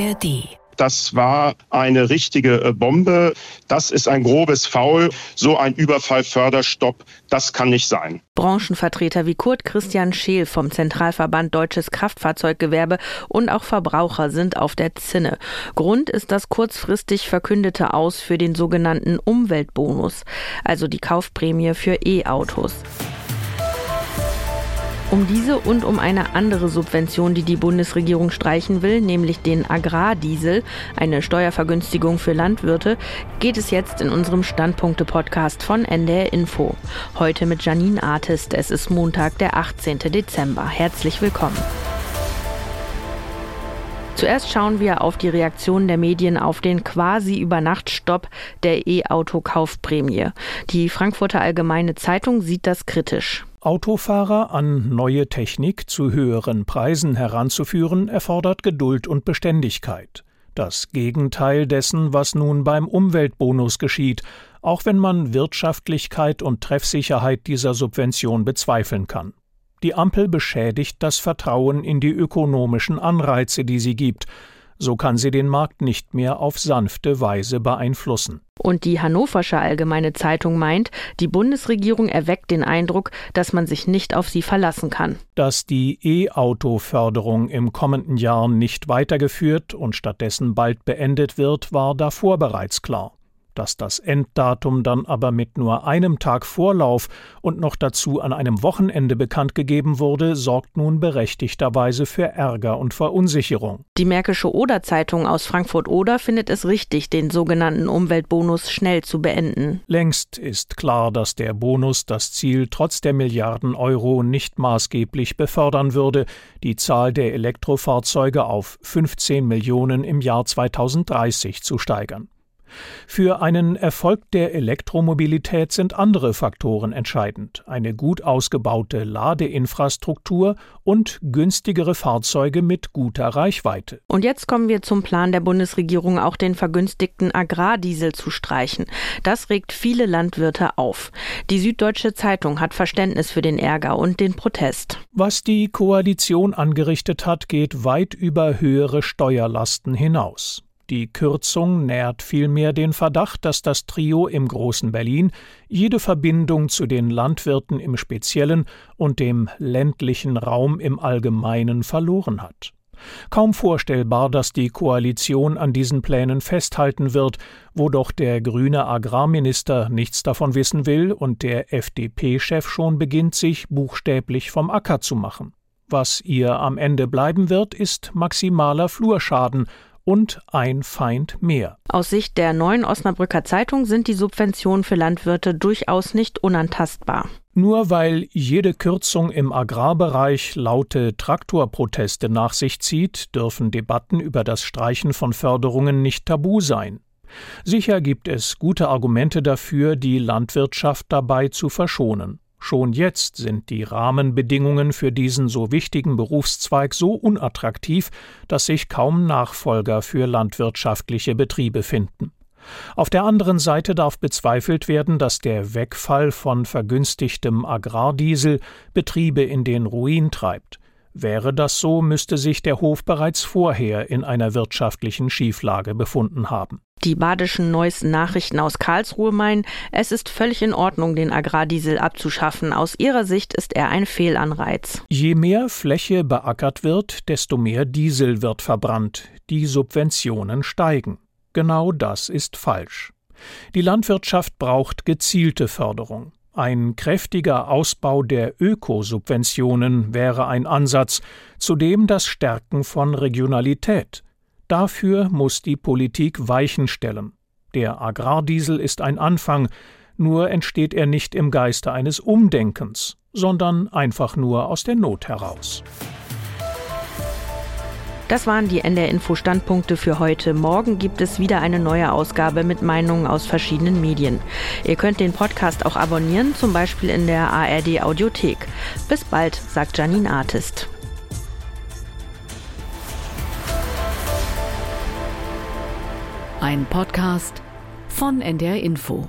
ARD das war eine richtige äh, Bombe. Das ist ein grobes Foul. So ein Überfallförderstopp, das kann nicht sein. Branchenvertreter wie Kurt Christian Scheel vom Zentralverband Deutsches Kraftfahrzeuggewerbe und auch Verbraucher sind auf der Zinne. Grund ist das kurzfristig verkündete Aus für den sogenannten Umweltbonus, also die Kaufprämie für E-Autos. Um diese und um eine andere Subvention, die die Bundesregierung streichen will, nämlich den Agrardiesel, eine Steuervergünstigung für Landwirte, geht es jetzt in unserem Standpunkte-Podcast von NDR Info. Heute mit Janine Artist. Es ist Montag, der 18. Dezember. Herzlich willkommen. Zuerst schauen wir auf die Reaktion der Medien auf den quasi Übernachtstopp der E-Auto-Kaufprämie. Die Frankfurter Allgemeine Zeitung sieht das kritisch. Autofahrer an neue Technik zu höheren Preisen heranzuführen, erfordert Geduld und Beständigkeit. Das Gegenteil dessen, was nun beim Umweltbonus geschieht, auch wenn man Wirtschaftlichkeit und Treffsicherheit dieser Subvention bezweifeln kann. Die Ampel beschädigt das Vertrauen in die ökonomischen Anreize, die sie gibt, so kann sie den Markt nicht mehr auf sanfte Weise beeinflussen. Und die Hannoversche Allgemeine Zeitung meint, die Bundesregierung erweckt den Eindruck, dass man sich nicht auf sie verlassen kann. Dass die E-Auto-Förderung im kommenden Jahr nicht weitergeführt und stattdessen bald beendet wird, war davor bereits klar. Dass das Enddatum dann aber mit nur einem Tag Vorlauf und noch dazu an einem Wochenende bekannt gegeben wurde, sorgt nun berechtigterweise für Ärger und Verunsicherung. Die Märkische Oder-Zeitung aus Frankfurt-Oder findet es richtig, den sogenannten Umweltbonus schnell zu beenden. Längst ist klar, dass der Bonus das Ziel trotz der Milliarden Euro nicht maßgeblich befördern würde, die Zahl der Elektrofahrzeuge auf 15 Millionen im Jahr 2030 zu steigern. Für einen Erfolg der Elektromobilität sind andere Faktoren entscheidend eine gut ausgebaute Ladeinfrastruktur und günstigere Fahrzeuge mit guter Reichweite. Und jetzt kommen wir zum Plan der Bundesregierung, auch den vergünstigten Agrardiesel zu streichen. Das regt viele Landwirte auf. Die Süddeutsche Zeitung hat Verständnis für den Ärger und den Protest. Was die Koalition angerichtet hat, geht weit über höhere Steuerlasten hinaus. Die Kürzung nährt vielmehr den Verdacht, dass das Trio im großen Berlin jede Verbindung zu den Landwirten im Speziellen und dem ländlichen Raum im Allgemeinen verloren hat. Kaum vorstellbar, dass die Koalition an diesen Plänen festhalten wird, wo doch der grüne Agrarminister nichts davon wissen will und der FDP-Chef schon beginnt, sich buchstäblich vom Acker zu machen. Was ihr am Ende bleiben wird, ist maximaler Flurschaden und ein Feind mehr. Aus Sicht der neuen Osnabrücker Zeitung sind die Subventionen für Landwirte durchaus nicht unantastbar. Nur weil jede Kürzung im Agrarbereich laute Traktorproteste nach sich zieht, dürfen Debatten über das Streichen von Förderungen nicht tabu sein. Sicher gibt es gute Argumente dafür, die Landwirtschaft dabei zu verschonen. Schon jetzt sind die Rahmenbedingungen für diesen so wichtigen Berufszweig so unattraktiv, dass sich kaum Nachfolger für landwirtschaftliche Betriebe finden. Auf der anderen Seite darf bezweifelt werden, dass der Wegfall von vergünstigtem Agrardiesel Betriebe in den Ruin treibt. Wäre das so, müsste sich der Hof bereits vorher in einer wirtschaftlichen Schieflage befunden haben. Die badischen neuesten Nachrichten aus Karlsruhe meinen, es ist völlig in Ordnung, den Agrardiesel abzuschaffen. Aus ihrer Sicht ist er ein Fehlanreiz. Je mehr Fläche beackert wird, desto mehr Diesel wird verbrannt. Die Subventionen steigen. Genau das ist falsch. Die Landwirtschaft braucht gezielte Förderung. Ein kräftiger Ausbau der Ökosubventionen wäre ein Ansatz, zudem das Stärken von Regionalität. Dafür muss die Politik Weichen stellen. Der Agrardiesel ist ein Anfang, nur entsteht er nicht im Geiste eines Umdenkens, sondern einfach nur aus der Not heraus. Das waren die NDR-Info-Standpunkte für heute. Morgen gibt es wieder eine neue Ausgabe mit Meinungen aus verschiedenen Medien. Ihr könnt den Podcast auch abonnieren, zum Beispiel in der ARD-Audiothek. Bis bald, sagt Janine Artist. Ein Podcast von NDR Info.